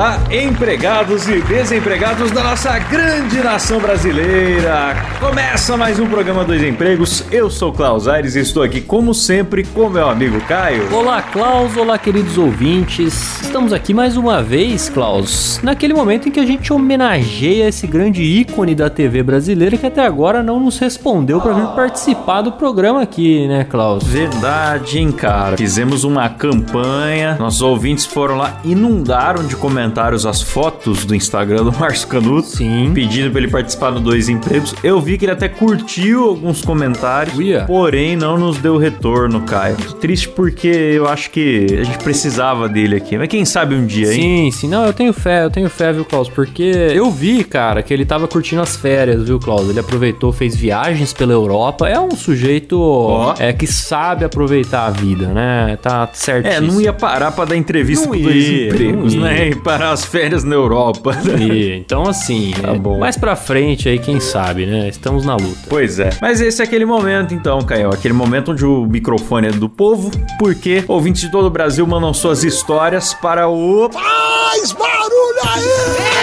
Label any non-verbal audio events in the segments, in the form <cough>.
Olá, empregados e desempregados da nossa grande nação brasileira! Começa mais um programa Dois Empregos. Eu sou Klaus Aires e estou aqui, como sempre, com meu amigo Caio. Olá, Klaus. Olá, queridos ouvintes. Estamos aqui mais uma vez, Klaus, naquele momento em que a gente homenageia esse grande ícone da TV brasileira que até agora não nos respondeu para vir participar do programa aqui, né, Klaus? Verdade, hein, cara? Fizemos uma campanha, nossos ouvintes foram lá, inundaram de comentários as fotos do Instagram do <laughs> Márcio Canuto. Sim. Pedindo pra ele participar do Dois Empregos. Eu vi que ele até curtiu alguns comentários, Uia. porém não nos deu retorno, Caio. Triste porque eu acho que a gente precisava dele aqui. Mas quem sabe um dia, hein? Sim, sim. Não, eu tenho fé, eu tenho fé, viu, Klaus? Porque eu vi, cara, que ele tava curtindo as férias, viu, Klaus? Ele aproveitou, fez viagens pela Europa. É um sujeito Ó. é, que sabe aproveitar a vida, né? Tá certo. É, não ia parar pra dar entrevista Não pro Dois ia, Empregos, não ia. né? E parar as férias na Europa. E, então, assim, <laughs> Tá é, bom. mais pra frente aí, quem sabe, né? Estamos na luta. Pois é. Mas esse é aquele momento, então, Caio. Aquele momento onde o microfone é do povo, porque ouvintes de todo o Brasil mandam suas histórias para o. Mais barulho aí!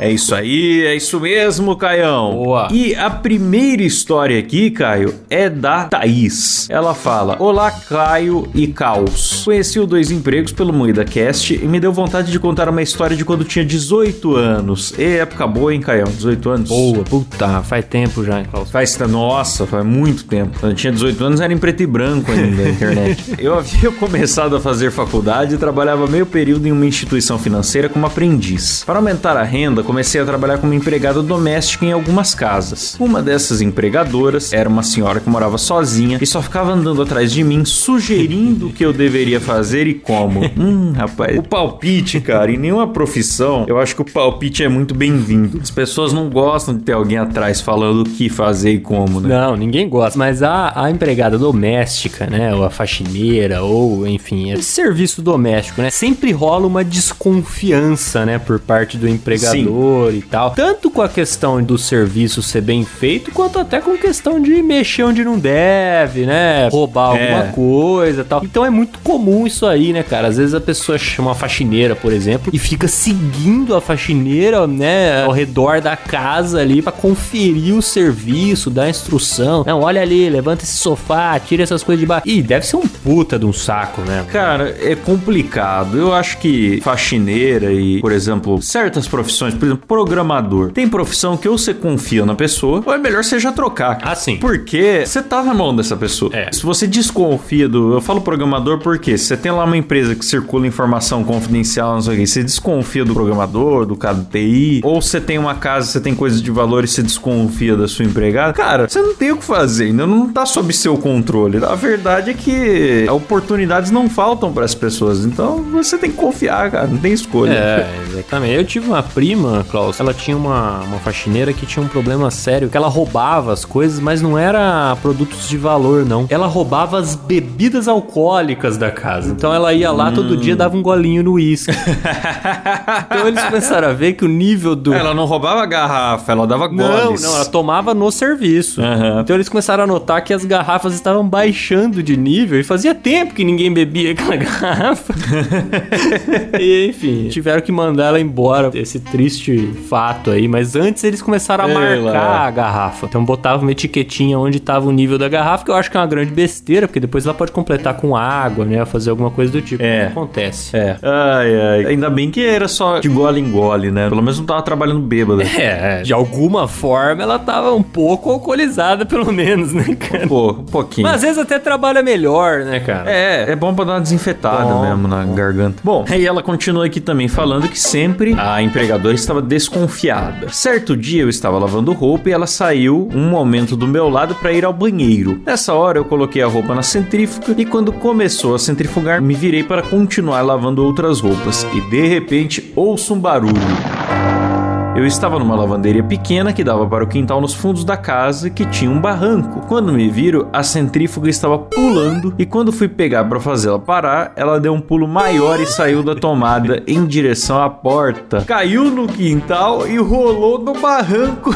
É isso aí, é isso mesmo, Caião. Boa. E a primeira história aqui, Caio, é da Thaís. Ela fala: Olá, Caio e Caos. Conheci o Dois Empregos pelo Moída Cast e me deu vontade de contar uma história de quando tinha 18 anos. E época boa, hein, Caião? 18 anos? Boa, puta, faz tempo já, hein, Klaus? Faz, nossa, faz muito tempo. Quando eu tinha 18 anos era em preto e branco ainda a internet. <laughs> eu havia começado a fazer faculdade e trabalhava meio período em uma instituição financeira como aprendiz. Para aumentar a renda, comecei a trabalhar como empregada doméstica em algumas casas. Uma dessas empregadoras era uma senhora que morava sozinha e só ficava andando atrás de mim, sugerindo o que eu deveria fazer e como. <laughs> hum, rapaz, o palpite, cara, em nenhuma profissão, eu acho que o palpite é muito bem-vindo. As pessoas não gostam de ter alguém atrás falando o que fazer e como, né? Não, ninguém gosta. Mas a, a empregada doméstica, né? Ou a faxineira, ou enfim, esse serviço doméstico, né? Sempre rola uma desconfiança, né? Por parte do empregador e tal. Tanto com a questão do serviço ser bem feito, quanto até com questão de mexer onde não deve, né? Roubar É. alguma coisa e tal. Então é muito comum isso aí, né, cara? Às vezes a pessoa chama uma faxineira, por exemplo, e fica seguindo a faxineira, né, ao redor da casa ali pra conferir o serviço, dar instrução. Não, olha ali, levanta esse sofá, tira essas coisas de baixo. Ih, deve ser um puta de um saco, né? Cara, é complicado. Eu acho que faxineira e, por exemplo, certas profissões, por exemplo, programador. Tem profissão que ou você confia na pessoa, ou é melhor você já trocar. Ah, sim. Porque você tá na mão dessa pessoa. É. Se você desconfia do. Eu falo programador porque se você tem lá uma empresa que circula informação confidencial, não sei o que, você desconfia do programador, do cara do TI, ou você tem uma casa, você tem coisas de valor e você desconfia da sua empregada, cara, você não tem o que fazer, ainda não tá sob seu controle. A verdade é que oportunidades não faltam para as pessoas, então você tem que confiar, cara, não tem escolha. É, exatamente. Eu tive uma prima, Klaus, ela tinha uma, uma faxineira que tinha um problema sério, que ela roubava as coisas, mas não era produtos de valor, não. Ela roubava as bebidas alcoólicas da casa. Então ela ia lá todo dia dava um golinho no uísque. <laughs> então eles começaram a ver que o nível do... Ela não roubava garrafa, ela dava Não, goles. não, ela tomava no serviço. Aham. Então eles começaram a notar que as garrafas estavam baixando de nível e fazia tempo que ninguém bebia aquela <laughs> garrafa. <laughs> e enfim, tiveram que mandar ela embora. Esse triste este fato aí, mas antes eles começaram a Ei marcar lá. a garrafa. Então botava uma etiquetinha onde tava o nível da garrafa, que eu acho que é uma grande besteira, porque depois ela pode completar com água, né? Fazer alguma coisa do tipo. É. Acontece. É. Ai, ai. Ainda bem que era só de gole em gole, né? Pelo menos não tava trabalhando bêbada. <laughs> É, de alguma forma ela tava um pouco alcoolizada, pelo menos, né, cara? Pô, um pouquinho. Mas às vezes até trabalha melhor, né, cara? É, é bom pra dar uma desinfetada Bom, mesmo na garganta. Bom, aí ela continua aqui também falando que sempre a empregadora estava desconfiada. Certo dia eu estava lavando roupa e ela saiu um momento do meu lado para ir ao banheiro. Nessa hora eu coloquei a roupa na centrífuga e quando começou a centrifugar, me virei para continuar lavando outras roupas e de repente ouço um barulho. Eu estava numa lavanderia pequena que dava para o quintal nos fundos da casa que tinha um barranco. Quando me viram, a centrífuga estava pulando e quando fui pegar para fazê-la parar, ela deu um pulo maior e saiu da tomada em direção à porta. Caiu no quintal e rolou no barranco,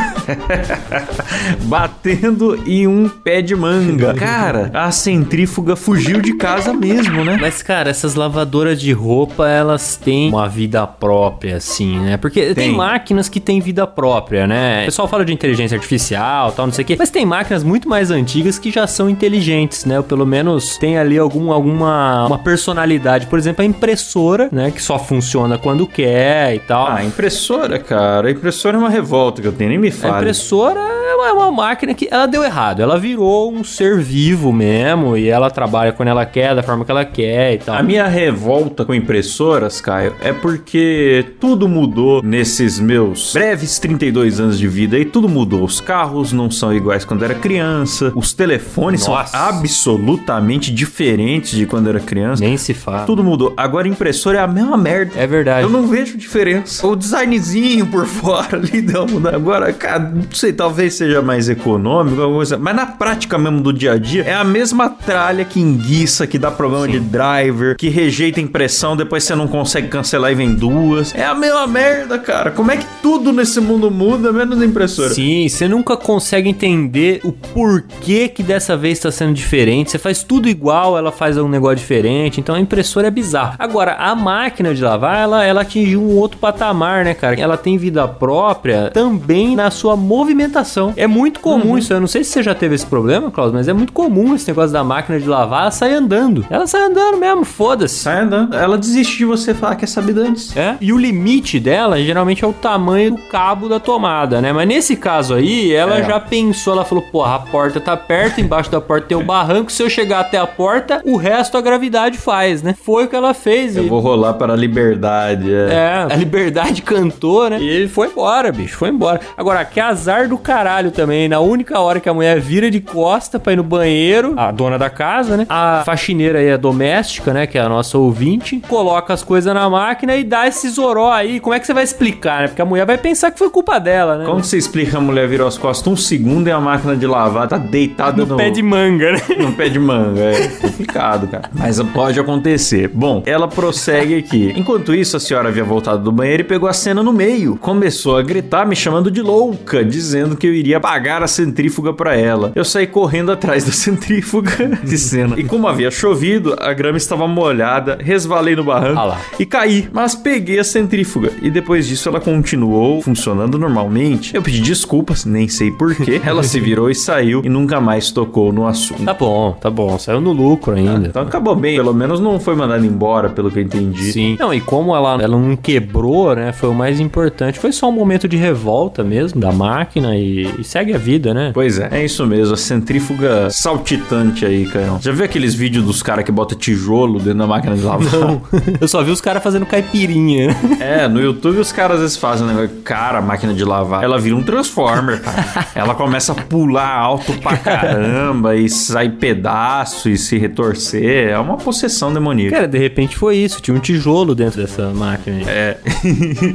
<laughs> batendo em um pé de manga. Cara, a centrífuga fugiu de casa mesmo, né? Mas, cara, essas lavadoras de roupa, elas têm uma vida própria, assim, né? Porque tem, Tem. máquinas que têm vida própria, né? O pessoal fala de inteligência artificial, tal, não sei o quê. Mas tem máquinas muito mais antigas que já são inteligentes, né? Ou pelo menos tem ali algum, alguma uma personalidade. Por exemplo, a impressora, né? Que só funciona quando quer e tal. Ah, impressora, cara. A impressora é uma revolta que eu tenho, nem me A fale. impressora é uma, é uma máquina que ela deu errado. Ela virou um ser vivo mesmo e ela trabalha quando ela quer, da forma que ela quer e tal. A minha revolta com impressoras, Caio, é porque tudo mudou nesses meus breves 32 anos de vida e tudo mudou. Os carros não são iguais quando era criança, os telefones Nossa. são absolutamente diferentes de quando era criança. Nem se fala. Tudo mudou. Agora impressora é a mesma merda. É verdade. Eu não vejo diferença. O designzinho por fora <laughs> ali deu uma mudada. Agora, cara, não sei, talvez seja mais econômico, alguma coisa. Mas na prática mesmo do dia a dia, é a mesma tralha que enguiça, que dá problema de driver, que rejeita impressão, depois você não consegue cancelar e vem duas. É a mesma merda, cara. Como é que tudo nesse mundo muda, menos a impressora? Sim, você nunca consegue entender o porquê que dessa vez está sendo diferente. Você faz tudo igual, ela faz um negócio diferente. Então a impressora é bizarra. Agora, a máquina de lavar, ela, ela atingiu um outro patamar, né, cara? Ela tem vida própria também na sua movimentação. É muito comum isso. Eu não sei se você já teve esse problema, Klaus, mas é muito comum esse negócio da máquina de lavar. Ela sai andando. Ela sai andando mesmo, foda-se. Sai andando. Ela desiste de você falar que é sabido antes. É? E o limite dela geralmente é o tamanho do cabo da tomada, né? Mas nesse caso aí, ela É. já pensou, ela falou: porra, a porta tá perto, embaixo da porta tem o barranco. Se eu chegar até a porta, o resto a gravidade faz, né? Foi o que ela fez. Eu e- vou rolar para a liberdade. É. É, a liberdade cantou, né? E ele foi embora, bicho, foi embora. Agora, que azar do caralho também. Na única hora que a mulher vira de costa pra ir no banheiro, a dona da casa, né? A faxineira aí, a doméstica, né? Que é a nossa ouvinte, coloca as coisas na máquina e dá esse zoró aí. Como é que você vai explicar, né? Porque a mulher vai pensar que foi culpa dela, né? Como você explica a mulher virou as costas um segundo e a máquina de lavar tá deitada no pé de manga, né? no pé de manga. É complicado, cara. Mas pode acontecer. Bom, ela prossegue aqui. Enquanto isso, a senhora havia voltado do banheiro e pegou a cena no meio. Começou a gritar, me chamando de louca, dizendo que eu iria pagar a centrífuga pra ela. Eu saí correndo atrás da <laughs> centrífuga de cena. E como havia chovido, a grama estava molhada, resvalei no barranco Ah e caí. Mas peguei a centrífuga. E depois disso ela continuou funcionando normalmente. Eu pedi desculpas, nem sei porquê. <laughs> Ela se virou e saiu e nunca mais tocou no assunto. Tá bom, tá bom. Saiu no lucro ainda. Então acabou bem, pelo menos não foi mandada embora, pelo que eu entendi. Sim. Não, e como ela, ela não quebrou, né? Foi o mais importante. Foi só um momento de revolta mesmo da máquina e, e segue a vida, né? Pois é, é isso mesmo, a centrífuga saltitante aí, Caião. Já viu aqueles vídeos dos caras que botam tijolo dentro da máquina de lavar? <laughs> Eu só vi os caras fazendo caipirinha. né? <laughs> É, no YouTube os caras às vezes fazem um negócio. Cara, a máquina de lavar, ela vira um Transformer, cara. <laughs> ela começa a pular alto pra caramba e sai pedaço e se retorcer. É uma possessão demoníaca. Cara, de repente foi isso. Tinha um tijolo dentro dessa máquina. aí. É.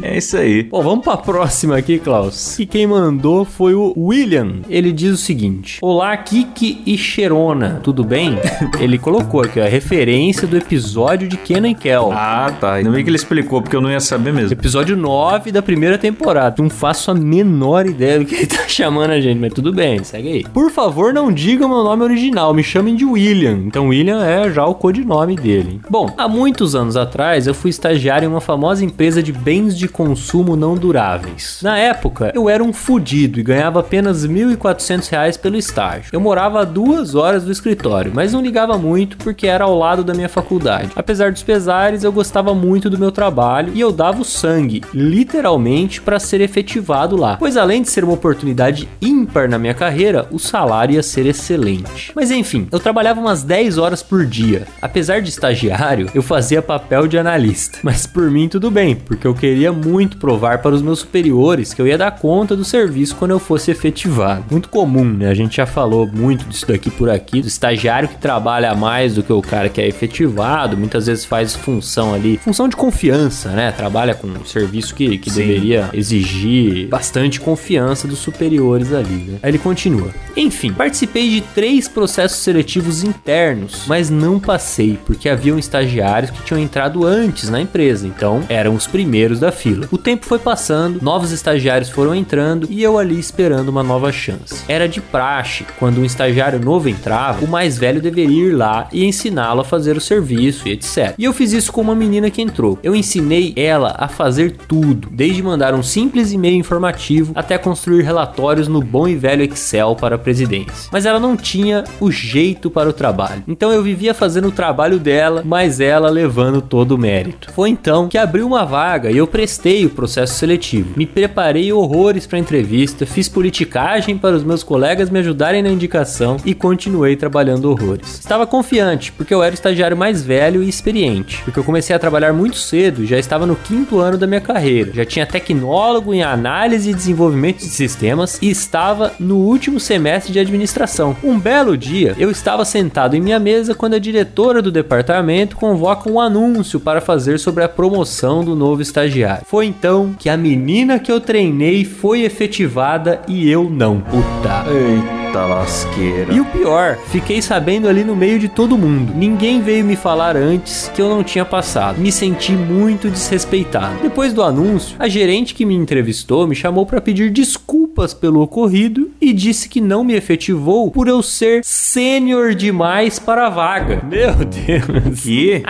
é isso aí. Bom, vamos pra próxima aqui, Klaus. E quem mandou foi o William, ele diz o seguinte: Olá, Kiki e Cherona, tudo bem? <laughs> ele colocou aqui a referência do episódio de Kenan e Kel. Ah, tá. Ainda bem que ele explicou, porque eu não ia saber mesmo. Episódio 9 da primeira temporada. Não faço a menor ideia do que ele tá <laughs> chamando a gente, mas tudo bem, segue aí. Por favor, não digam meu nome original, me chamem de William. Então, William é já o codinome dele. Bom, há muitos anos atrás eu fui estagiário em uma famosa empresa de bens de consumo não duráveis. Na época, eu era um fudido e ganhava apenas 1.400 reais pelo estágio. Eu morava a duas horas do escritório, mas não ligava muito porque era ao lado da minha faculdade. Apesar dos pesares, eu gostava muito do meu trabalho e eu dava o sangue, literalmente, para ser efetivado lá. Pois além de ser uma oportunidade ímpar na minha carreira, o salário ia ser excelente. Mas enfim, eu trabalhava umas 10 horas por dia. Apesar de estagiário, eu fazia papel de analista. Mas por mim tudo bem, porque eu queria muito provar para os meus superiores que eu ia dar conta do serviço quando eu fosse efetivado. Muito comum, né? A gente já falou muito disso daqui por aqui, do estagiário que trabalha mais do que o cara que é efetivado, muitas vezes faz função ali, função de confiança, né? Trabalha com um serviço que, que deveria exigir bastante confiança dos superiores ali, né? Aí ele continua. Enfim, participei de três processos seletivos internos, mas não passei, porque haviam estagiários que tinham entrado antes na empresa, então eram os primeiros da fila. O tempo foi passando, novos estagiários foram entrando e eu ali esperando uma nova chance. Era de praxe, quando um estagiário novo entrava, o mais velho deveria ir lá e ensiná-lo a fazer o serviço e etc. E eu fiz isso com uma menina que entrou. Eu ensinei ela a fazer tudo, desde mandar um simples e-mail informativo até construir relatórios no bom e velho Excel para a presidência. Mas ela não tinha o jeito para o trabalho. Então eu vivia fazendo o trabalho dela, mas ela levando todo o mérito. Foi então que abriu uma vaga e eu prestei o processo seletivo. Me preparei horrores para a entrevista, fiz para os meus colegas me ajudarem na indicação e continuei trabalhando horrores. Estava confiante, porque eu era o estagiário mais velho e experiente, porque eu comecei a trabalhar muito cedo, já estava no quinto ano da minha carreira, já tinha tecnólogo em análise e desenvolvimento de sistemas e estava no último semestre de administração. Um belo dia, eu estava sentado em minha mesa quando a diretora do departamento convoca um anúncio para fazer sobre a promoção do novo estagiário. Foi então que a menina que eu treinei foi efetivada e eu não. Puta. Eita lasqueira. E o pior, fiquei sabendo ali no meio de todo mundo. Ninguém veio me falar antes que eu não tinha passado. Me senti muito desrespeitado. Depois do anúncio, a gerente que me entrevistou me chamou para pedir desculpas pelo ocorrido e disse que não me efetivou por eu ser sênior demais para a vaga. Meu Deus. Que?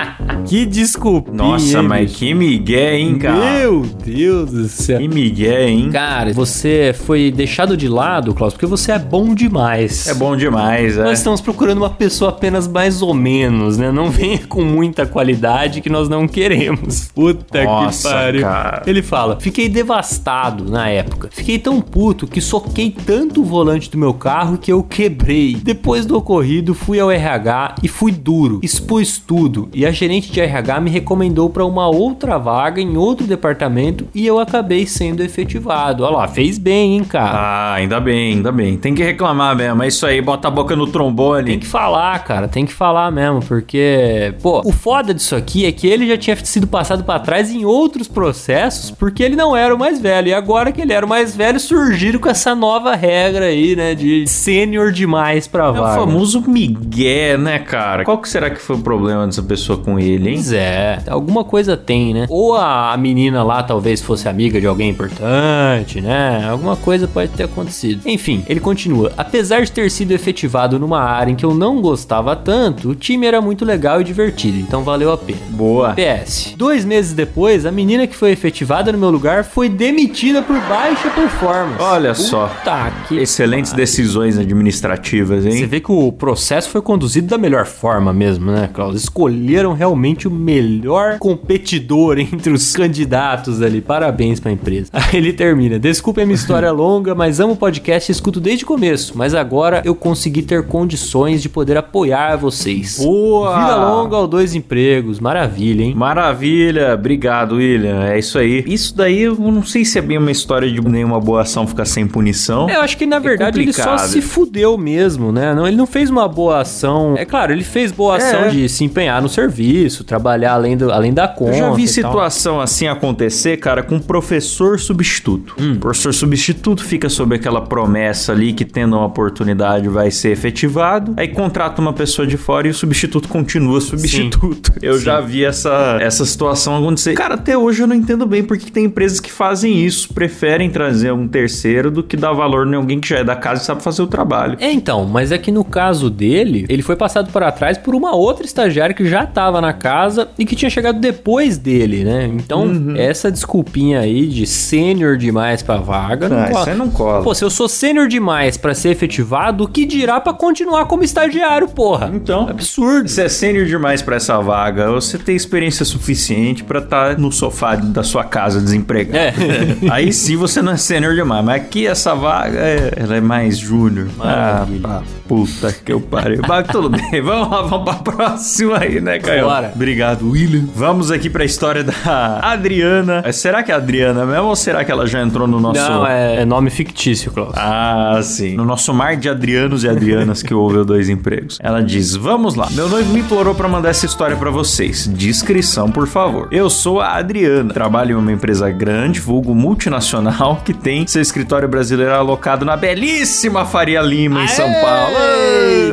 Que desculpa. Nossa, mas que migué, hein, cara? Meu Deus do céu. Que migué, hein? Cara, você foi deixado de lado, Klaus, porque você é bom demais. É bom demais, é. Nós estamos procurando uma pessoa apenas mais ou menos, né? Não venha <laughs> com muita qualidade que nós não queremos. Puta Nossa, que pariu. cara. Ele fala: Fiquei devastado na época. Fiquei tão puto que soquei tanto o volante do meu carro que eu quebrei. Depois do ocorrido, fui ao RH e fui duro. Expus tudo. E a gerente de RH me recomendou para uma outra vaga em outro departamento e eu acabei sendo efetivado. Olha lá, fez bem, hein, cara. Ah, ainda bem, ainda bem. Tem que reclamar mesmo. É isso aí, bota a boca no trombone. Tem que falar, cara, tem que falar mesmo, porque, pô, o foda disso aqui é que ele já tinha sido passado pra trás em outros processos, porque ele não era o mais velho. E agora que ele era o mais velho, surgiram com essa nova regra aí, né, de sênior demais pra É o vaga. famoso migué, né, cara? Qual que será que foi o problema dessa pessoa com ele, hein? Pois é, alguma coisa tem, né? Ou a a menina lá talvez fosse amiga de alguém importante, né? Alguma coisa pode ter acontecido. Enfim, ele continua. Apesar de ter sido efetivado numa área em que eu não gostava tanto, o time era muito legal e divertido, então valeu a pena. Boa. PS. Dois meses depois, a menina que foi efetivada no meu lugar foi demitida por baixa performance. Olha só. Tá, que Excelentes decisões administrativas, você hein? vê que o processo foi conduzido da melhor forma mesmo, né, Klaus? Escolheram realmente o melhor competidor <laughs> entre os candidatos ali. Parabéns pra empresa. <laughs> Aí ele termina. Desculpe a minha história <laughs> longa, mas amo o podcast e escuto desde o começo. Mas agora eu consegui ter condições de poder apoiar vocês. Boa! Vida longa ao dois empregos. Maravilha, hein? Maravilha, obrigado, William. É isso aí. Isso daí eu não sei se é bem uma história de nenhuma boa ação ficar sem punição. Eu acho que na verdade ele só se fudeu mesmo, né? Não, ele não fez uma boa ação. É claro, ele fez boa ação É. de se empenhar no serviço, trabalhar além, do, além da conta. Eu já vi e tal. situação assim acontecer, cara, com professor substituto. Hum. O professor substituto fica sob aquela promessa ali que tendo uma oportunidade vai ser efetivado. Aí contrata uma pessoa de fora e o substituto continua substituto. Eu já vi essa, essa situação acontecer. Cara, até hoje eu não entendo bem porque que tem empresas que fazem isso, preferem trazer um terceiro do que dar valor em alguém que já é da casa e sabe fazer o trabalho. É, então, mas é que no caso dele, ele foi passado para trás por uma outra estagiária que já tava na casa e que tinha chegado depois dele, né? Então, Uhum. essa desculpinha aí de sênior demais pra vaga, Ah, cola. isso aí não cola. Pô, se eu sou sênior demais pra ser efetivado, o que dirá pra continuar como estagiário, porra? Então, Absurdo. Você é sênior demais pra essa vaga, você tem experiência suficiente pra estar no sofá da sua casa desempregado. É. <laughs> Aí sim você não é sênior demais, mas aqui essa vaga é, ela é mais júnior. Ah, Maravilha. puta que eu pariu. Mas tudo bem, <laughs> vamos lá, vamos pra próxima aí, né, Caio? Bora. Obrigado, William. Vamos aqui pra história da Adriana. Será que é a Adriana mesmo ou será que ela já entrou no nosso... Não, é, é nome fictício, Klaus. Ah, sim. No nosso mar de Adrianos e Adrianas que houve dois empregos. Ela diz: Vamos lá. Meu noivo me implorou pra mandar essa história pra vocês. Descrição, por favor. Eu sou a Adriana. Trabalho em uma empresa grande, vulgo multinacional, que tem seu escritório brasileiro alocado na belíssima Faria Lima, em São Paulo.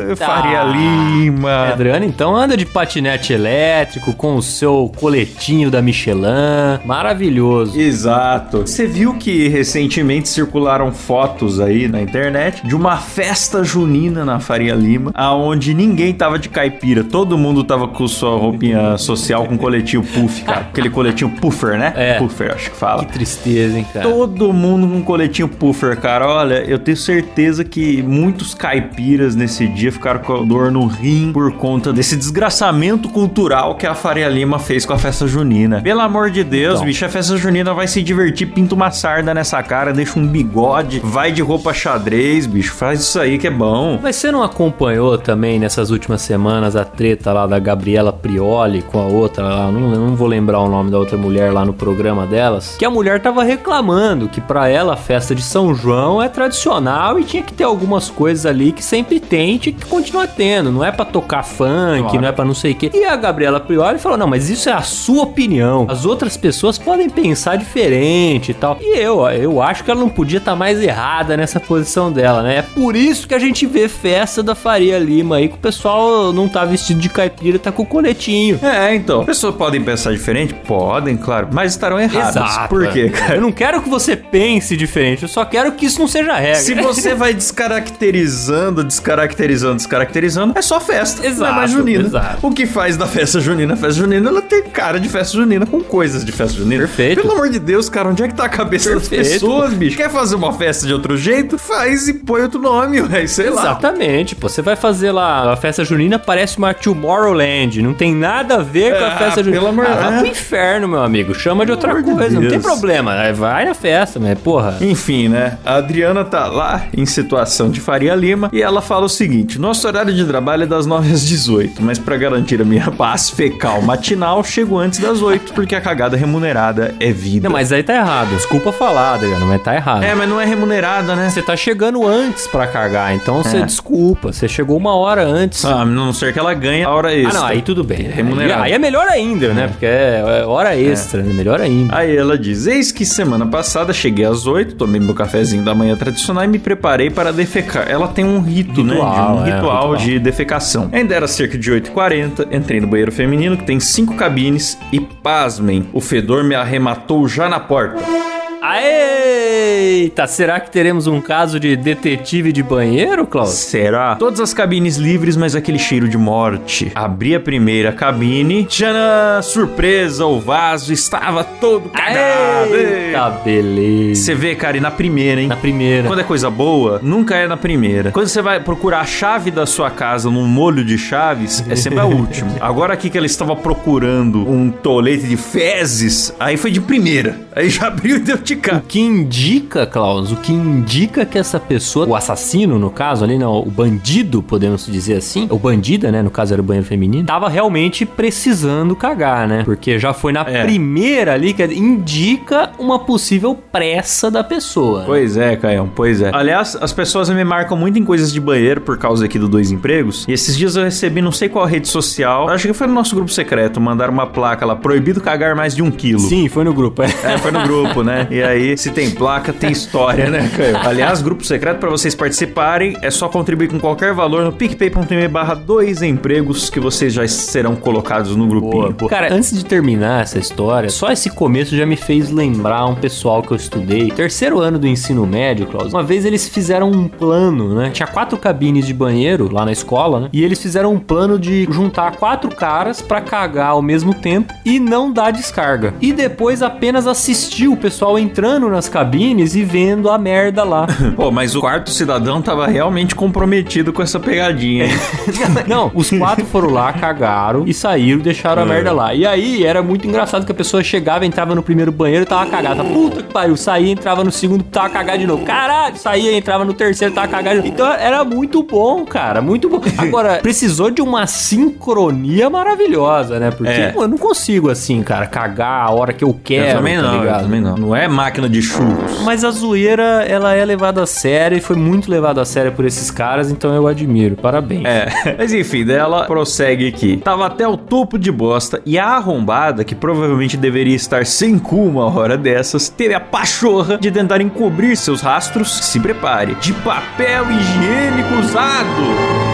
Eita! Faria Lima. A Adriana, então, anda de patinete elétrico com o seu coletinho da Michelin. Maravilhoso. Exato. Você viu que recentemente circularam fotos aí na internet de uma festa junina na Faria Lima, aonde ninguém tava de caipira, todo mundo tava com sua roupinha social com coletinho puff, cara. Aquele coletinho puffer, né? É. Puffer, acho que fala. Que tristeza, hein, cara. Todo mundo com coletinho puffer, cara. Olha, eu tenho certeza que muitos caipiras nesse dia ficaram com dor no rim por conta desse desgraçamento cultural que a Faria Lima fez com a festa junina. Pelo amor de Deus, Então. bicho, a festa junina vai se divertir, pinta uma sarda nessa cara, deixa um bigode, vai de roupa xadrez, bicho, faz isso aí que é bom. Mas você não acompanhou também nessas últimas semanas a treta lá da Gabriela Prioli com a outra lá? Não, não vou lembrar o nome da outra mulher lá no programa delas. Que a mulher tava reclamando que pra ela a festa de São João é tradicional e tinha que ter algumas coisas ali que sempre tem e tinha que continuar tendo. Não é pra tocar funk, Claro. não é pra não sei o quê. E a Gabriela Prioli falou: não, mas isso é a sua opinião. As outras pessoas podem pensar diferente e tal. E eu, eu acho que ela não podia estar mais errada nessa posição dela, né? É por isso que a gente vê festa da Faria Lima aí, que o pessoal não tá vestido de caipira, tá com o coletinho. É, então. Pessoas podem pensar diferente? Podem, claro, mas estarão erradas. Por quê, cara? Eu não quero que você pense diferente, eu só quero que isso não seja regra. Se você vai descaracterizando, descaracterizando, descaracterizando, é só festa. não é Exato, mais junina. exato. O que faz da festa junina a festa junina, ela tem cara de festa junina com coisas de festa junina. Perfeito. Pelo amor de Deus, cara, onde é que tá a cabeça Perfeito. das pessoas, bicho? Quer fazer uma festa de outro jeito? Faz e põe outro nome, ué, sei lá. Exatamente, pô. Você vai fazer lá a festa junina, parece uma Tomorrowland. Não tem nada a ver com a Ah, festa junina. pelo amor- ah, vai é. pro inferno, meu amigo. Chama de outra amor de coisa. não tem Deus. problema. Vai na festa, mas porra. Enfim, né? A Adriana tá lá em situação de Faria Lima e ela fala o seguinte: nosso horário de trabalho é das 9 às 18, mas pra garantir a minha <laughs> paz fecal matinal, chego antes das 8, porque a cagada remunerada é vida. Não, mas aí tá errado. Desculpa falar, Adriano, mas tá errado. É, mas não é remunerada, né? Você tá chegando antes pra cagar, então você É. desculpa. Você chegou uma hora antes. Ah, a não ser que ela ganhe a hora Ah, extra. não, aí tudo bem. Remunerado. Aí, aí é melhor ainda, né? Porque é, é hora extra, né? Melhor ainda. Aí ela diz: Eis que semana passada cheguei às 8, tomei meu cafezinho da manhã tradicional e me preparei para defecar. Ela tem um rito, né? De Ritual, um é, ritual, ritual. de defecação. Ainda era cerca de 8h40, entrei no banheiro feminino que tem cinco cabines e pasmem, o fedor me arrematou já na porta. Eita, será que teremos um caso de detetive de banheiro, Klaus? Será? Todas as cabines livres, mas aquele cheiro de morte. Abri a primeira cabine, tchanã, surpresa, o vaso estava todo cagado. Eita, beleza. Você vê, cara, e na primeira, hein? Na primeira. Quando é coisa boa, nunca é na primeira. Quando você vai procurar a chave da sua casa num molho de chaves, é sempre a <laughs> última. Agora aqui que ela estava procurando um tolete de fezes, aí foi de primeira. Aí já abriu e deu de O que indica Klaus, o que indica que essa pessoa, o assassino, no caso ali, não, o bandido, podemos dizer assim, o bandida, né, no caso era o banheiro feminino, tava realmente precisando cagar, né? Porque já foi na É. primeira ali que indica uma possível pressa da pessoa. né? Pois é, Caião, pois é. Aliás, as pessoas me marcam muito em coisas de banheiro por causa aqui do Dois Empregos. E esses dias eu recebi não sei qual rede social, acho que foi no nosso grupo secreto, mandaram uma placa lá, proibido cagar mais de um quilo. Sim, foi no grupo. É. Foi no grupo, né? E aí, se tem placa, tem história, né, Caio? Aliás, grupo secreto, pra vocês participarem, é só contribuir com qualquer valor no picpay.me barra dois empregos que vocês já serão colocados no grupinho. Boa, boa. Cara, antes de terminar essa história, só esse começo já me fez lembrar um pessoal que eu estudei. Terceiro ano do ensino médio, Klaus. Uma vez eles fizeram um plano, né? Tinha quatro cabines de banheiro lá na escola, né? E eles fizeram um plano de juntar quatro caras pra cagar ao mesmo tempo e não dar descarga. E depois apenas assistir o pessoal entrando nas cabines e vendo a merda lá. <laughs> Pô, mas o quarto cidadão tava realmente comprometido com essa pegadinha? <laughs> Não, os quatro foram lá, cagaram e saíram, deixaram a merda lá. E aí era muito engraçado que a pessoa chegava, entrava no primeiro banheiro e tava cagada. Puta que pariu, saía, entrava no segundo, tava cagado de novo. Caralho, saía, entrava no terceiro, tava cagado de novo. Então era muito bom, cara, muito bom. Agora, <laughs> precisou de uma sincronia maravilhosa, né? Porque É. pô, eu não consigo assim, cara, cagar a hora que eu quero, eu também tá não, eu ligado? também não. Não é máquina de churros. Mas a zoeira, ela é levada a sério e foi muito levada a sério por esses caras, então eu admiro. Parabéns. É, <laughs> mas enfim, daí ela prossegue aqui. Tava até o topo de bosta e a arrombada, que provavelmente deveria estar sem cu uma hora dessas, teve a pachorra de tentar encobrir seus rastros. Se prepare, de papel higiênico usado.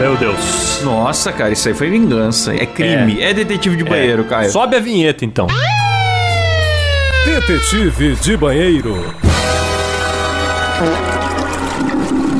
Meu Deus. Nossa, cara, isso aí foi vingança. É crime. É, detetive de banheiro, Caio. Sobe a vinheta, então. Detetive de banheiro.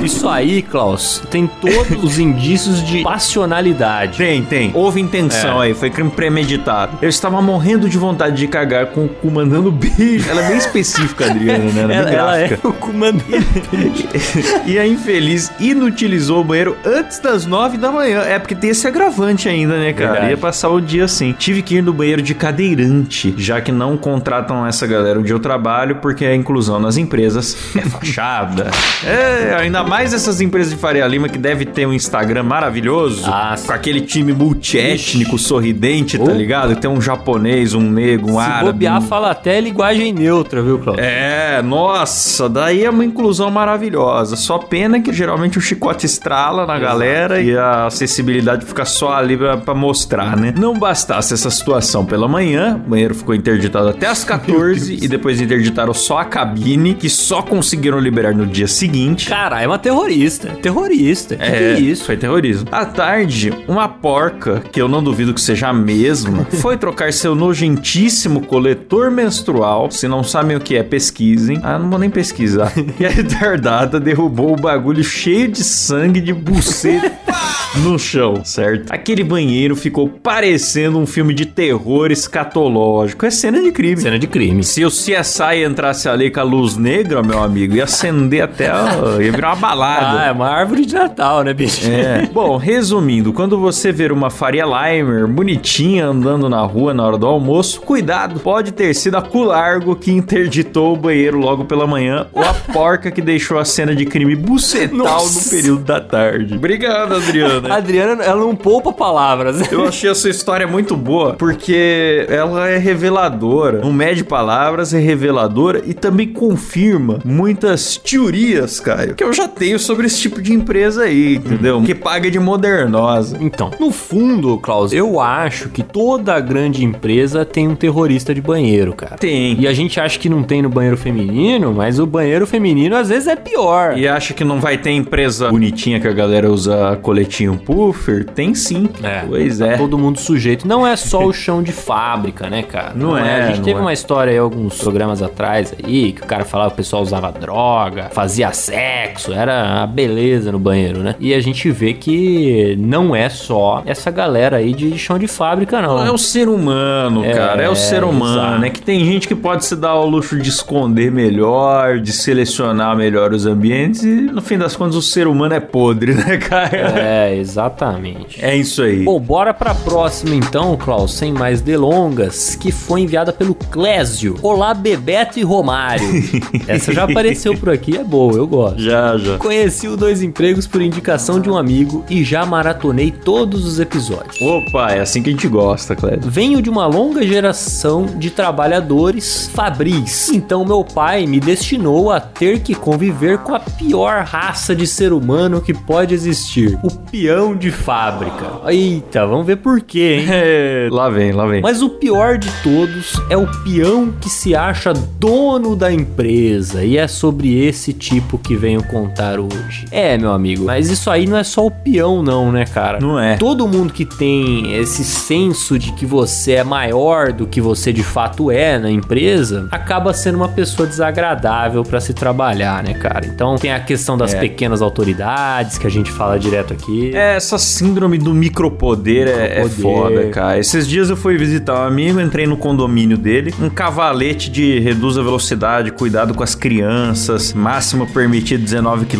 Isso aí, Klaus, tem todos os indícios de passionalidade. Tem, tem. Houve intenção É. aí, foi crime premeditado. Eu estava morrendo de vontade de cagar com o cu mandando beijo. Ela é bem específica, Adriana, né? Ela é Ela, bem ela é o comandante. <laughs> e a infeliz inutilizou o banheiro antes das nove da manhã. É porque tem esse agravante ainda, né, cara? Verdade. Ia passar o dia assim. Tive que ir no banheiro de cadeirante, já que não contratam essa galera onde eu trabalho, porque a inclusão nas empresas é fachada. <laughs> é, ainda mais essas empresas de Faria Lima que deve ter um Instagram maravilhoso, Ah, com aquele time multiétnico, sorridente, tá Oh. ligado? Tem um japonês, um negro, um Se árabe. bobear, fala até linguagem neutra, viu, Klaus? É, nossa, daí é uma inclusão maravilhosa. Só pena que geralmente o chicote estrala na galera e a acessibilidade fica só ali pra, pra mostrar, né? Não bastasse essa situação pela manhã, o banheiro ficou interditado até as 14 <laughs> e depois interditaram só a cabine, que só conseguiram liberar no dia seguinte. Caralho, é uma terrorista. Terrorista. Que, que É, é isso? Foi terrorismo. À tarde, uma porca, que eu não duvido que seja a mesma, <laughs> foi trocar seu nojentíssimo coletor menstrual. Se não sabem o que é, pesquisem. Ah, não vou nem pesquisar. <laughs> E a retardada derrubou o bagulho cheio de sangue de buceta <laughs> no chão, certo? Aquele banheiro ficou parecendo um filme de terror escatológico. É cena de crime. Cena de crime. Se o CSI entrasse ali com a luz negra, meu amigo, ia acender até a... ia virar uma balada. Ah, é uma árvore de Natal, né, bicho? É. <laughs> Bom, resumindo, quando você ver uma Faria Limer bonitinha andando na rua na hora do almoço, cuidado, pode ter sido a Culargo que interditou o banheiro logo pela manhã ou a porca que deixou a cena de crime bucetal Nossa. no período da tarde. Obrigado, A Adriana. <laughs> Adriana, ela não poupa palavras. <laughs> Eu achei a sua história muito boa, porque ela é reveladora. Não mede palavras, é reveladora e também confirma muitas teorias, Caio, que eu já tenho sobre esse tipo de empresa aí, entendeu? Que paga de modernosa. Então, no fundo, Klaus, eu acho que toda grande empresa tem um terrorista de banheiro, cara. Tem. E a gente acha que não tem no banheiro feminino, mas o banheiro feminino às vezes é pior. E acha que não vai ter empresa bonitinha que a galera usa coletinho puffer? Tem sim. É, Pois tá é. todo mundo sujeito. Não é só o chão de fábrica, né, cara? Não é, A gente não teve é. uma história aí alguns programas atrás aí que o cara falava que o pessoal usava droga, fazia sexo, era era a beleza no banheiro, né? E a gente vê que não é só essa galera aí de chão de fábrica, não. É o ser humano, É, cara. É o ser humano. exato. É que tem gente que pode se dar ao luxo de esconder melhor, de selecionar melhor os ambientes. E no fim das contas, o ser humano é podre, <laughs> né, cara? É, exatamente. É isso aí. Bom, bora pra próxima então, Klaus, sem mais delongas, que foi enviada pelo Clésio. Olá, Bebeto e Romário. <laughs> Essa já apareceu por aqui, é boa, eu gosto. Já, já. Conheci o Dois Empregos por indicação de um amigo e já maratonei todos os episódios. Opa, é assim que a gente gosta, Clédio. Venho de uma longa geração de trabalhadores fabris. Então meu pai me destinou a ter que conviver com a pior raça de ser humano que pode existir, o peão de fábrica. Eita, vamos ver por quê, hein? <laughs> É, lá vem, lá vem. Mas o pior de todos é o peão que se acha dono da empresa. E é sobre esse tipo que venho contar hoje. É, meu amigo, mas isso aí não é só o peão, não, né, cara? Não é. Todo mundo que tem esse senso de que você é maior do que você de fato é na empresa, acaba sendo uma pessoa desagradável pra se trabalhar, né, cara? Então tem a questão das É. pequenas autoridades que a gente fala direto aqui. É, essa síndrome do micropoder, é- é, Micropoder. foda, cara. Esses dias eu fui visitar um amigo, entrei no condomínio dele, um cavalete de reduz a velocidade, cuidado com as crianças, máximo permitido 19 km,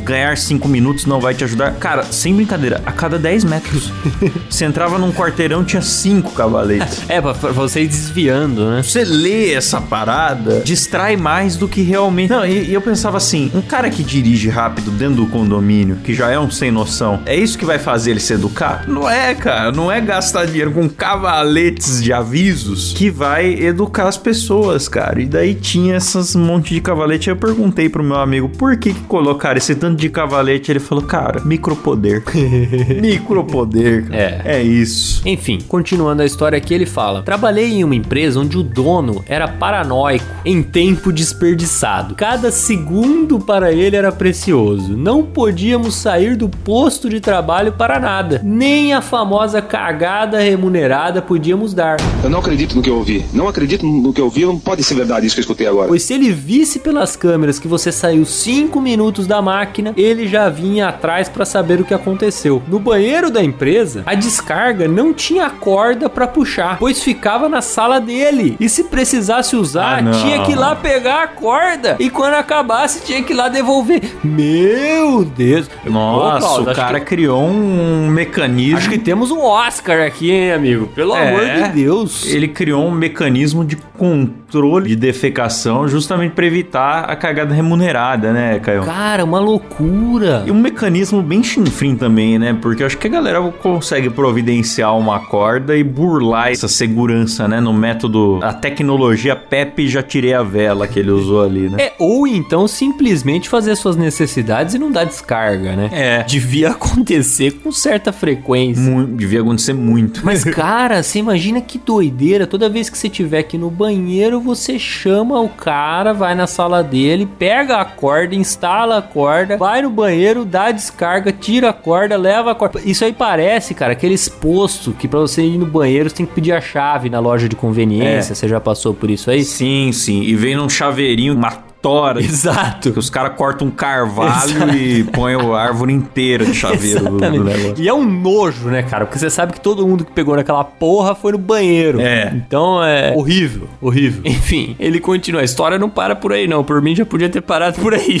ganhar 5 minutos não vai te ajudar. Cara, sem brincadeira, a cada 10 metros. <laughs> Você entrava num quarteirão, tinha 5 cavaletes. <laughs> É, pra, pra você ir desviando, né? Você lê essa parada, distrai mais do que realmente. Não, e, e eu pensava assim: um cara que dirige rápido dentro do condomínio, que já é um sem noção, é isso que vai fazer ele se educar? Não é, cara. Não é gastar dinheiro com cavaletes de avisos que vai educar as pessoas, cara. E daí tinha essas monte de cavalete. Eu perguntei pro meu amigo por que, que colocaram esse tanto de cavalete. Ele falou, cara, micropoder. <laughs> micropoder, cara. É. É isso. Enfim, continuando a história aqui, ele fala: Trabalhei em uma empresa onde o dono era paranoico em tempo desperdiçado. Cada segundo para ele era precioso. Não podíamos sair do posto de trabalho para nada. Nem a famosa cagada remunerada podíamos dar. Eu não acredito no que eu ouvi. Não acredito no que eu ouvi. Não pode ser verdade isso que eu escutei agora. Pois se ele visse pelas câmeras que você saiu 5 minutos da máquina, ele já vinha atrás para saber o que aconteceu. No banheiro da empresa, a descarga não tinha corda para puxar, pois ficava na sala dele. E se precisasse usar, Ah, tinha que ir lá pegar a corda. E quando acabasse, tinha que ir lá devolver. Meu Deus. Nossa, Klaus, o cara que- criou um mecanismo. Acho que temos um Oscar aqui, hein, amigo? Pelo É. amor de Deus. Ele criou um mecanismo de controle de defecação justamente para evitar a cagada remunerada, né, Caio? Cara, uma loucura. E um mecanismo bem chinfrim também, né? Porque eu acho que a galera consegue providenciar uma corda e burlar essa segurança, né? No método. A tecnologia Pepe já tirei a vela que ele usou ali, né? É, ou então simplesmente fazer suas necessidades e não dar descarga, né? É. Devia <laughs> acontecer com certa frequência. Mu- devia acontecer muito. Mas, <laughs> cara, você imagina que doideira. Toda vez que você estiver aqui no banheiro, você chama o cara, vai na sala dele, pega a corda, instala a corda, vai no banheiro, dá a descarga, tira a corda, leva a corda. Isso aí parece, cara, aqueles postos que pra você ir no banheiro você tem que pedir a chave na loja de conveniência. É. Você já passou por isso aí? Sim, sim. E vem num chaveirinho, uma tora. <laughs> Exato. Os caras cortam um carvalho e põem a árvore inteira de chaveiro do, do Exatamente. negócio. E é um nojo, né, cara? Porque você sabe que todo mundo que pegou naquela porra foi no banheiro. É. Então é horrível, horrível. <laughs> Enfim, ele continua. A história não para por aí, não. Por mim já podia ter parado por aí, <laughs>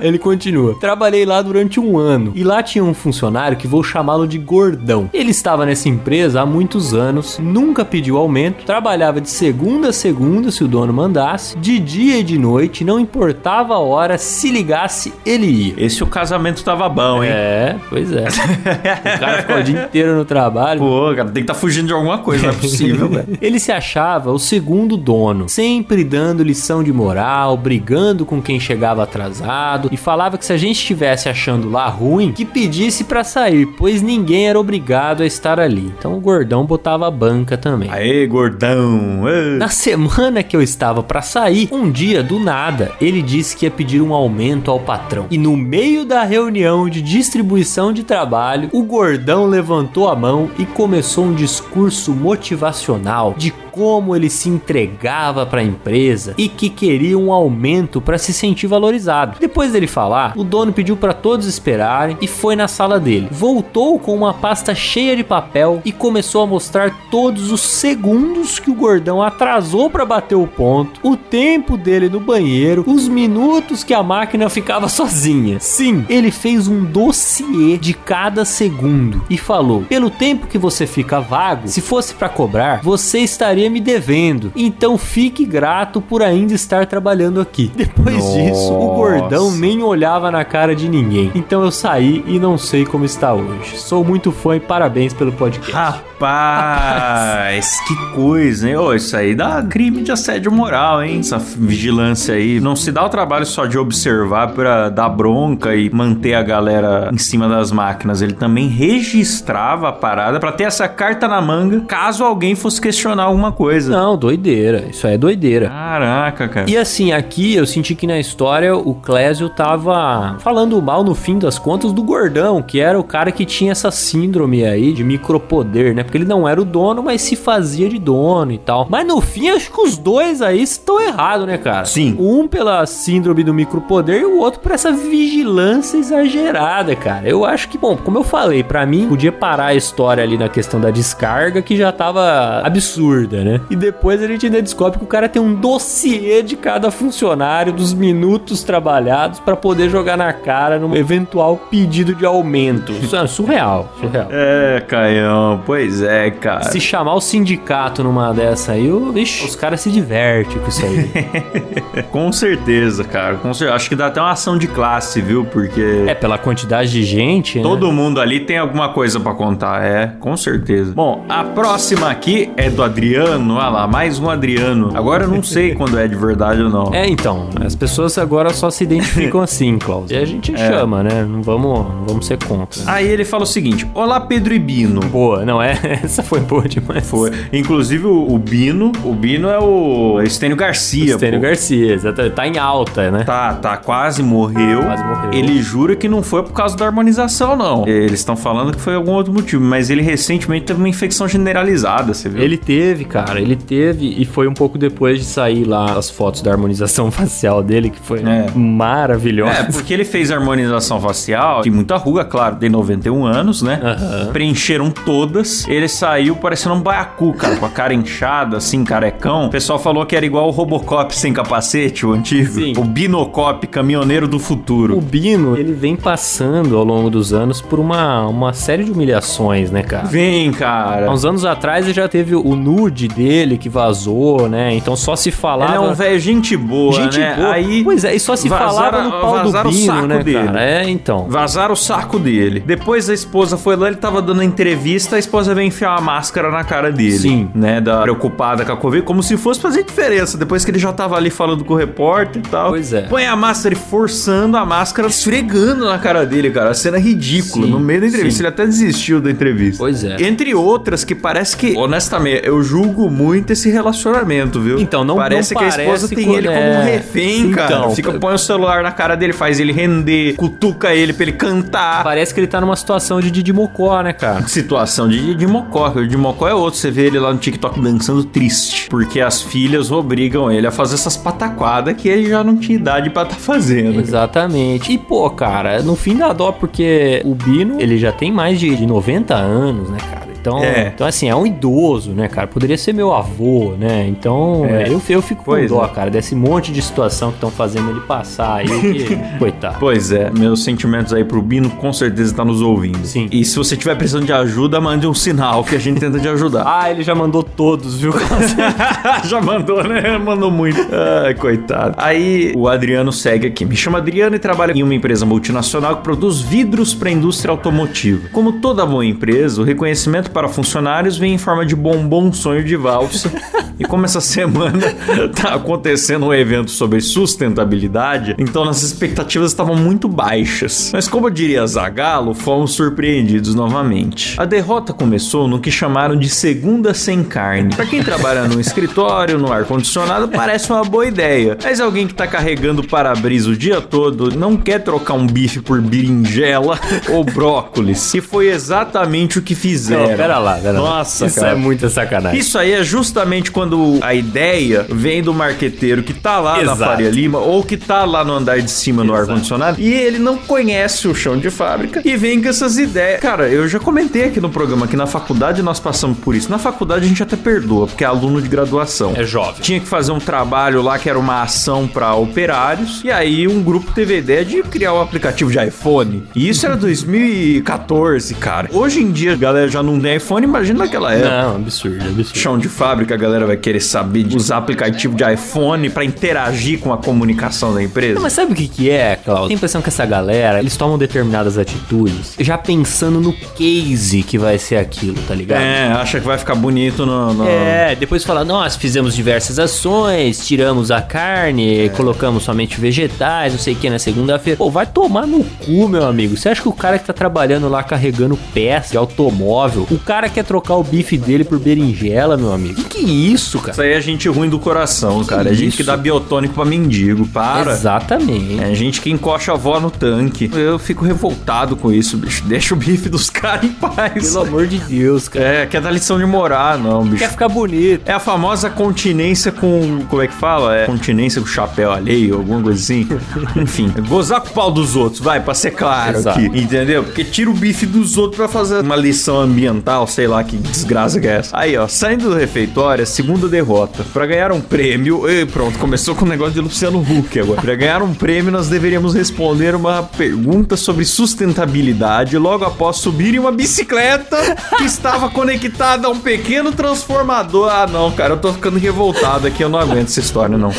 ele continua. Trabalhei lá durante um ano. E lá tinha um funcionário que vou chamá-lo de Gordão. Ele estava nessa empresa há muitos anos, nunca pediu aumento, trabalhava de segunda a segunda se o dono mandasse, de dia e de noite, não importava a hora, se ligasse, ele ia. Esse o casamento tava bom, hein? É, pois é. o cara ficou o dia inteiro no trabalho. Pô, cara, tem que estar fugindo de alguma coisa, não é possível, <laughs> velho. Ele se achava o segundo dono, sempre dando lição de moral, brigando com quem chegava atrasado e falava que se a gente estivesse achando lá ruim, que pedisse pra sair, pois ninguém era obrigado a estar ali. Então o gordão botava a banca também. Aê, gordão. Na semana que eu estava pra sair, um dia do nada, ele disse que ia pedir um aumento ao patrão. E no meio da reunião de distribuição de trabalho, o gordão levantou a mão e começou um discurso motivacional de como ele se entregava para a empresa e que queria um aumento para se sentir valorizado. Depois dele falar, o dono pediu para todos esperarem e foi na sala dele. Voltou com uma pasta cheia de papel e começou a mostrar todos os segundos que o gordão atrasou para bater o ponto, o tempo dele no banheiro, os minutos que a máquina ficava sozinha. Sim, ele fez um dossiê de cada segundo e falou: "Pelo tempo que você fica vago, se fosse para cobrar, você estaria me devendo. Então fique grato por ainda estar trabalhando aqui." Depois Nossa. disso, o gordão nem olhava na cara de ninguém. Então eu saí e não sei como está hoje. Sou muito fã e parabéns pelo podcast. Rapaz, <laughs> que coisa, hein? Ô, isso aí dá crime de assédio moral, hein? Essa vigilância aí. Não se dá o trabalho só de observar pra dar bronca e manter a galera em cima das máquinas. Ele também registrava a parada pra ter essa carta na manga caso alguém fosse questionar alguma coisa. Não, doideira. Isso aí é doideira. Caraca, cara. E assim, aqui eu senti que na história o Clésio tava falando mal no fim das contas do gordão, que era o cara que tinha essa síndrome aí de micropoder, né? Porque ele não era o dono, mas se fazia de dono e tal. Mas no fim, acho que os dois aí estão errados, né, cara? Sim. Um pela síndrome do micropoder e o outro por essa vigilância exagerada, cara. Eu acho que, bom, como eu falei, pra mim, podia parar a história ali na questão da descarga, que já tava absurda, né? E depois a gente ainda descobre que o cara tem um dossiê de cada funcionário, dos minutos trabalhados, pra poder jogar na cara num eventual pedido de aumento. <laughs> Isso é surreal, surreal. É, Caião, pois é, cara. Se chamar o sindicato numa dessa aí, o- ixi, os caras se divertem com isso aí. <laughs> Com certeza, cara. Com certeza. Acho que dá até uma ação de classe, viu? Porque. é, pela quantidade de gente, né? Todo mundo ali tem alguma coisa pra contar, é, com certeza. Bom, a próxima aqui é do Adriano, olha lá, mais um Adriano. Agora eu não sei <laughs> quando é de verdade ou não. É, então, as pessoas agora só se identificam <laughs> assim, Klaus. E a gente É. chama, né? Não vamos, não vamos ser contra. Aí ele fala o seguinte: Olá, Pedro e Bino. Boa, não é? <laughs> Essa foi boa demais. Foi. Inclusive o, o Bino, o Bino é o Estênio Garcia. Estênio pô. Garcia, exatamente. Tá em alta, né? Tá, tá, quase morreu. Quase morreu. Ele jura que não foi por causa da harmonização, não. Eles estão falando que foi algum outro motivo, mas ele recentemente teve uma infecção generalizada, você viu? Ele teve, cara, ele teve, e foi um pouco depois de sair lá as fotos da harmonização <laughs> facial dele, que foi É. maravilhosa. É, porque ele fez harmonização facial, tem muita ruga, claro, tem 91 anos, né? Aham. Preencheram todas. Ele saiu parecendo um baiacu, cara, com a cara inchada, assim, carecão. O pessoal falou que era igual o Robocop sem capacete, o antigo. Sim. O Binocop, caminhoneiro do futuro. O Bino, ele vem passando ao longo dos anos por uma, uma série de humilhações, né, cara? Vem, Há cara. uns anos atrás ele já teve o nude dele que vazou, né? Então só se falava. Ele é um velho gente boa, Gente né? boa. Aí Pois é, e só se vazaram- falava no pau do Bino, saco né, dele. cara? É, então. Vazaram o saco dele. Depois a esposa foi lá, ele tava dando a entrevista, a esposa veio enfiar uma máscara na cara dele. Sim. Né? Da, preocupada com a Covid, como se fosse fazer diferença. Depois que ele já tava ali falando com o repórter e tal. Pois é. Põe a máscara e forçando a máscara, esfregando na cara dele, cara. A cena é ridícula. Sim, no meio da entrevista. sim. Ele até desistiu da entrevista. Pois é. Entre outras que parece que, honestamente, eu julgo muito esse relacionamento, viu? Então, não- Parece não que a esposa tem ele como é. um refém, cara. Então, Fica, põe o celular na cara dele, faz ele render, cutuca ele pra ele cantar. Parece que ele tá numa situação de Didi Mocó, né, cara? Situação de, de Mocó. O de Mocó é outro. Você vê ele lá no TikTok dançando triste. Porque as filhas obrigam ele a fazer essas pataquadas que ele já não tinha idade pra tá fazendo. Exatamente. E, pô, cara, no fim dá dó, porque o Bino, ele já tem mais de, de 90 anos, né, cara? Então, É. então, assim, é um idoso, né, cara? Poderia ser meu avô, né? Então, É. eu, eu fico com Pois dó, é. cara, desse monte de situação que estão fazendo ele passar aí. que- <laughs> Coitado. Pois é, meus sentimentos aí pro Bino com certeza tá nos ouvindo. Sim. E se você tiver precisando de ajuda, mande um sinal que a gente tenta te ajudar. <laughs> Ah, ele já mandou todos, viu? <laughs> Já mandou, né? Mandou muito. Ai, coitado. Aí o Adriano segue aqui. Me chama Adriano e trabalho em uma empresa multinacional que produz vidros para a indústria automotiva. Como toda boa empresa, o reconhecimento para funcionários vem em forma de bombom sonho de valsa. <laughs> e como essa semana <laughs> tá acontecendo um evento sobre sustentabilidade, então nossas expectativas estavam muito baixas. Mas como diria Zagalo, fomos surpreendidos novamente. A derrota começou no que chamaram de segunda sem carne. Para quem trabalha no <laughs> escritório, no ar-condicionado, parece uma boa ideia. Mas alguém que tá carregando para-brisa o dia todo não quer trocar um bife por berinjela ou brócolis. E foi exatamente o que fizeram. Pera lá, pera lá. Nossa, Isso cara. é muita sacanagem. Isso aí é justamente quando a ideia vem do marqueteiro que tá lá na Exato. Faria Lima ou que tá lá no andar de cima no Exato. ar-condicionado e ele não conhece o chão de fábrica e vem com essas ideias. Cara, eu já comentei aqui no programa que na faculdade nós passamos por isso. Na faculdade a gente até perdoa, porque é aluno de graduação. É jovem. Tinha que fazer um trabalho lá que era uma ação pra operários. E aí um grupo teve a ideia de criar o aplicativo de iPhone. E isso era 2014, cara. Hoje em dia a galera já não tem iPhone, imagina naquela época. Não, absurdo, absurdo. Chão de fábrica, a galera vai querer saber de usar aplicativo de iPhone pra interagir com a comunicação da empresa. Não, mas sabe o que que é, Klaus? Tem a impressão que essa galera, eles tomam determinadas atitudes já pensando no case que vai ser aquilo, tá ligado? É, acha que vai ficar bonito no. no- É, depois fala, nós fizemos diversas ações, tiramos a carne, colocamos somente vegetais, não sei o que, na segunda-feira. Pô, vai tomar no cu, meu amigo. Você acha que o cara que tá trabalhando lá carregando peça de automóvel, o cara quer trocar o bife dele por berinjela, meu amigo? Que que é isso, cara? Isso aí é gente ruim do coração, cara. É isso? gente que dá biotônico pra mendigo. Para. Exatamente. É gente que encoxa a avó no tanque. Eu fico revoltado com isso, bicho. Deixa o bife dos <laughs> caras em paz. Pelo amor de Deus, cara. É, quer dar lição de morar, não, bicho. Quer ficar bonito. É a famosa continência com. Como é que fala? É continência com chapéu alheio, alguma coisa assim. <laughs> Enfim, é gozar com o pau dos outros, vai, pra ser claro Exato. aqui. Entendeu? Porque tira o bife dos outros pra fazer uma lição ambiental, sei lá que desgraça que é essa. Aí, ó, saindo do refeitório, a segunda derrota. Pra ganhar um prêmio. E pronto, começou com o negócio de Luciano Huck agora. Pra ganhar um prêmio, nós deveríamos responder uma pergunta sobre sustentabilidade logo após subir em uma bicicleta que estava conectada a um pequeno transformador. Ah, não, cara, eu tô ficando revoltado aqui, eu não aguento essa história, não.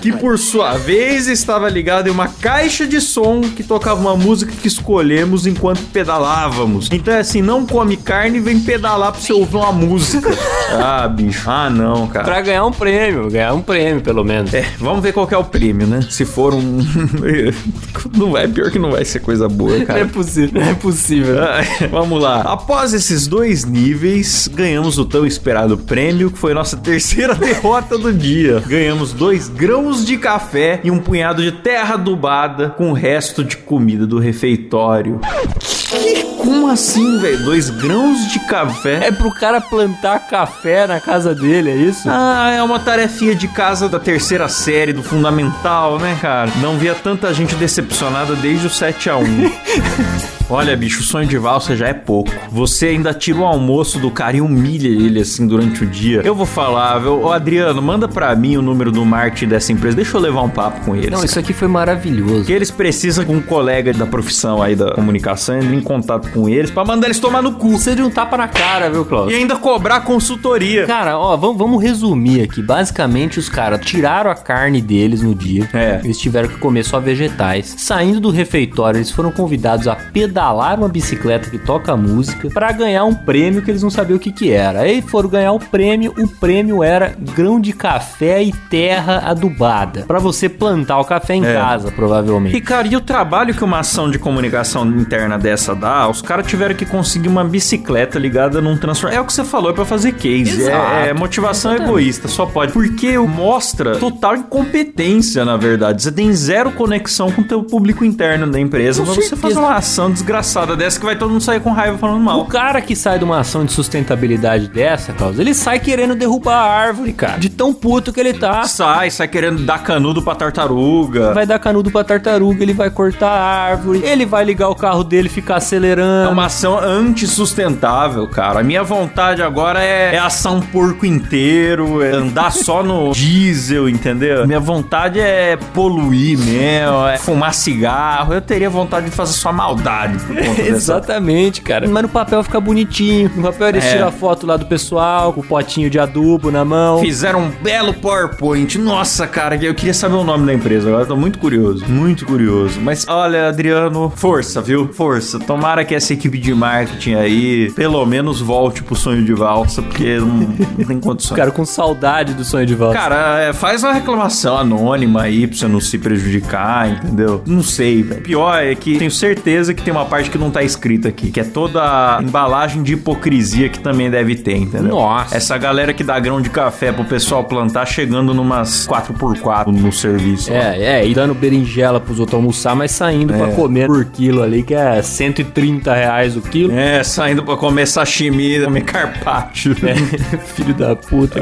Que por sua vez estava ligado em uma caixa de som que tocava uma música que escolhemos enquanto pedalávamos. Então é assim, não come carne e vem pedalar pra você ouvir uma música. <laughs> Ah, bicho. Ah, não, cara. Pra ganhar um prêmio, ganhar um prêmio, pelo menos. É, vamos ver qual que é o prêmio, né? Se for um. <laughs> não é pior que não vai ser coisa boa, Não é cara. possível, não é possível. Ah, <laughs> Vamos lá. Após esses dois níveis, ganhamos o tão esperado prêmio, que foi nossa terceira derrota do dia. Ganhamos dois grãos de café e um punhado de terra adubada com o resto de comida do refeitório. Que? Como assim, velho? Dois grãos de café? É pro cara plantar café na casa dele, é isso? Ah, é uma tarefinha de casa da terceira série, do fundamental, né, cara? Não via tanta gente decepcionada desde o 7 a 1 <laughs> Olha, bicho, o sonho de valsa já é pouco. Você ainda tira o almoço do cara e humilha ele assim durante o dia. Eu vou falar, viu? Ô, Adriano, manda pra mim o número do marketing dessa empresa. Deixa eu levar um papo com eles. Não, cara. isso aqui foi maravilhoso. Que eles precisam que um colega da profissão aí da comunicação entre em contato com eles pra mandar eles tomar no cu. Precisa de um tapa na cara, viu, Klaus? E ainda cobrar consultoria. Cara, ó, vamos, vamos resumir aqui. Basicamente, os caras tiraram a carne deles no dia. É. Eles tiveram que comer só vegetais. Saindo do refeitório, eles foram convidados a pedalar uma bicicleta que toca música pra ganhar um prêmio que eles não sabiam o que que era. Aí foram ganhar o prêmio. O prêmio era grão de café e terra adubada. Pra você plantar o café em É. casa, provavelmente. E, cara, e o trabalho que uma ação de comunicação interna dessa dá, os caras tiveram que conseguir uma bicicleta ligada num transformador. É o que você falou, é pra fazer case. É, é motivação egoísta, só pode. Porque mostra total incompetência, na verdade. Você tem zero conexão com o teu público interno da empresa. Com você fazer uma ação desgraçada dessa que vai todo mundo sair com raiva falando O mal. cara que sai de uma ação de sustentabilidade dessa, Klaus, ele sai querendo derrubar a árvore, cara. De tão puto que ele tá. Sai, sai querendo dar canudo pra tartaruga. Vai dar canudo pra tartaruga, ele vai cortar a árvore, ele vai ligar o carro dele e ficar É acelerando. uma ação antissustentável, cara. A minha vontade agora é, é assar um porco inteiro, é andar <laughs> só no diesel, entendeu? Minha vontade é poluir mesmo, é fumar cigarro. Eu teria vontade de fazer só maldade por conta <laughs> dessa Exatamente, cara. Mas no papel fica bonitinho. No papel eles É. tiram a foto lá do pessoal, com o potinho de adubo na mão. Fizeram um belo PowerPoint. Nossa, cara, eu queria saber o nome da empresa. Agora tô muito curioso. Muito curioso. Mas olha, Adriano, força, viu? Força. Tomara que essa equipe de marketing aí pelo menos volte pro sonho de valsa, porque não, não tem condições. Cara, com saudade do sonho de volta. Cara, é, faz uma reclamação anônima aí pra você não se prejudicar, entendeu? Não sei, velho. Pior é que tenho certeza que tem uma uma parte que não tá escrita aqui, que é toda a embalagem de hipocrisia que também deve ter, entendeu? Nossa. Essa galera que dá grão de café pro pessoal plantar chegando numas 4x4 no serviço. É, é, e dando berinjela pros outros almoçar, mas saindo pra comer por quilo ali, que é 130 reais o quilo. É, saindo pra comer sashimi, comer carpaccio. <laughs> É, filho da puta.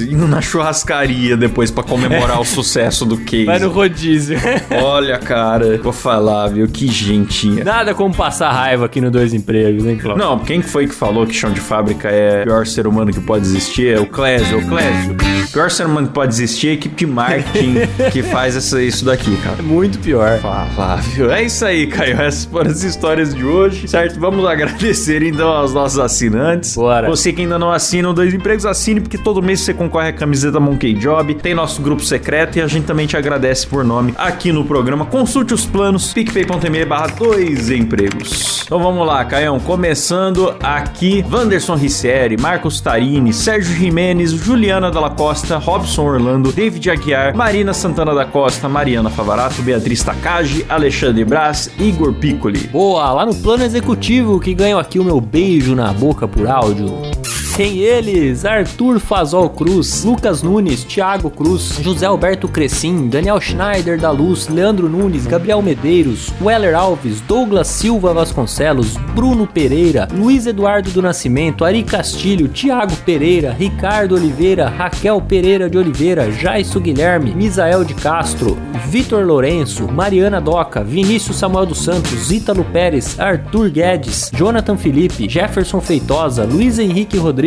Indo na churrascaria depois pra comemorar o sucesso do case. Vai no rodízio. Olha, cara, vou falar, viu? Que gentinha. Nada como passar raiva aqui no Dois Empregos, hein, Cláudio? Não, quem que foi que falou que chão de fábrica é o pior ser humano que pode existir? É o Clésio, o Clésio. O pior ser humano que pode existir é a equipe de marketing <laughs> que faz essa, isso daqui, cara. É muito pior. Fala, viu? É isso aí, Caio. Essas foram as histórias de hoje, certo? Vamos agradecer então aos nossos assinantes. Bora. Você que ainda não assina o Dois Empregos, assine, porque todo mês você concorre a camiseta Monkey Job. Tem nosso grupo secreto e a gente também te agradece por nome aqui no programa. Consulte os planos, picpay.me barra dois empregos. Então vamos lá, Caião. Começando aqui, Wanderson Ricieri, Marcos Tarini, Sérgio Jimenez, Juliana Dalla Costa, Robson Orlando, David Aguiar, Marina Santana da Costa, Mariana Favarato, Beatriz Takagi, Alexandre Brás, Igor Piccoli. Boa, lá no plano executivo que ganham aqui o meu beijo na boca por áudio. Tem eles: Arthur Fazol Cruz, Lucas Nunes, Thiago Cruz, José Alberto Crescim, Daniel Schneider da Luz, Leandro Nunes, Gabriel Medeiros, Weller Alves, Douglas Silva Vasconcelos, Bruno Pereira, Luiz Eduardo do Nascimento, Ari Castilho, Thiago Pereira, Ricardo Oliveira, Raquel Pereira de Oliveira, Jaisso Guilherme, Misael de Castro, Vitor Lourenço, Mariana Doca, Vinícius Samuel dos Santos, Ítalo Pérez, Arthur Guedes, Jonathan Felipe, Jefferson Feitosa, Luiz Henrique Rodrigues,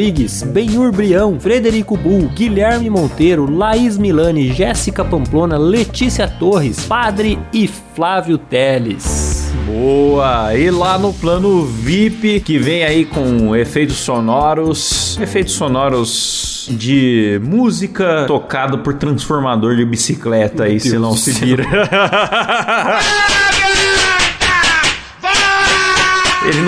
Benhur Brião, Frederico Bull, Guilherme Monteiro, Laís Milani, Jéssica Pamplona, Letícia Torres, Padre e Flávio Teles. Boa! E lá no plano VIP, que vem aí com efeitos sonoros, efeitos sonoros de música tocado por transformador de bicicleta aí, se não se vira. <laughs>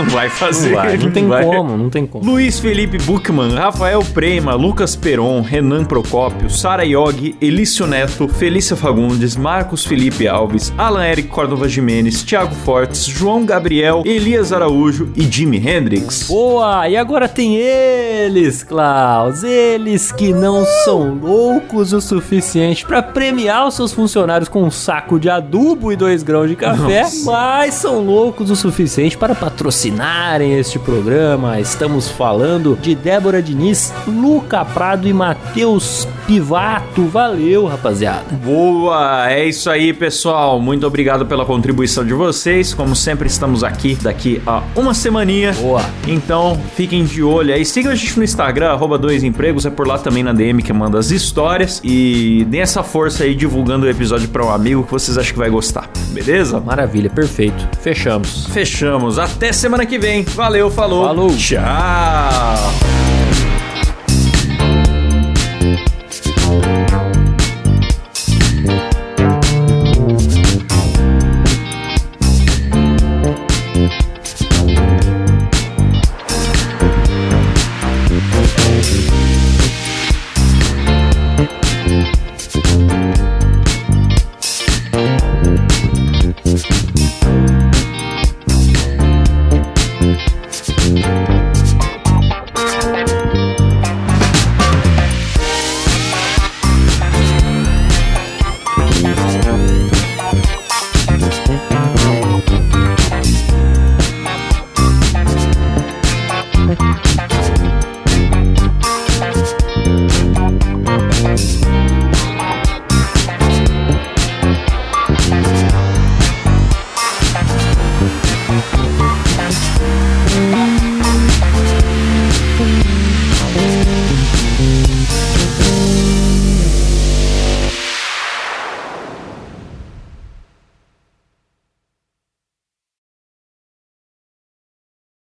não vai fazer. Não, vai, não tem vai. como, não tem como. Luiz Felipe Buchmann, Rafael Prema, Lucas Peron, Renan Procópio, Sara Yogi, Elício Neto, Felícia Fagundes, Marcos Felipe Alves, Alan Eric Córdova Jimenez, Thiago Fortes, João Gabriel, Elias Araújo e Jimi Hendrix. Boa! E agora tem eles, Klaus. Eles que não são loucos o suficiente para premiar os seus funcionários com um saco de adubo e dois grãos de café, Nossa. mas são loucos o suficiente para patrocinarem este programa. Estamos falando de Débora Diniz, Luca Prado e Matheus Pivato. Valeu, rapaziada. Boa! É isso aí, pessoal. Muito obrigado pela contribuição de vocês. Como sempre, estamos aqui daqui a uma semaninha. Boa. Então, fiquem de olho aí. Sigam a gente no Instagram, arroba dois empregos. É por lá também na DM que manda as histórias. E dê essa força aí divulgando o episódio para um amigo que vocês acham que vai gostar. Beleza? Maravilha, perfeito. Fechamos. Fechamos. Até semana que vem. Valeu, falou. Falou. Tchau.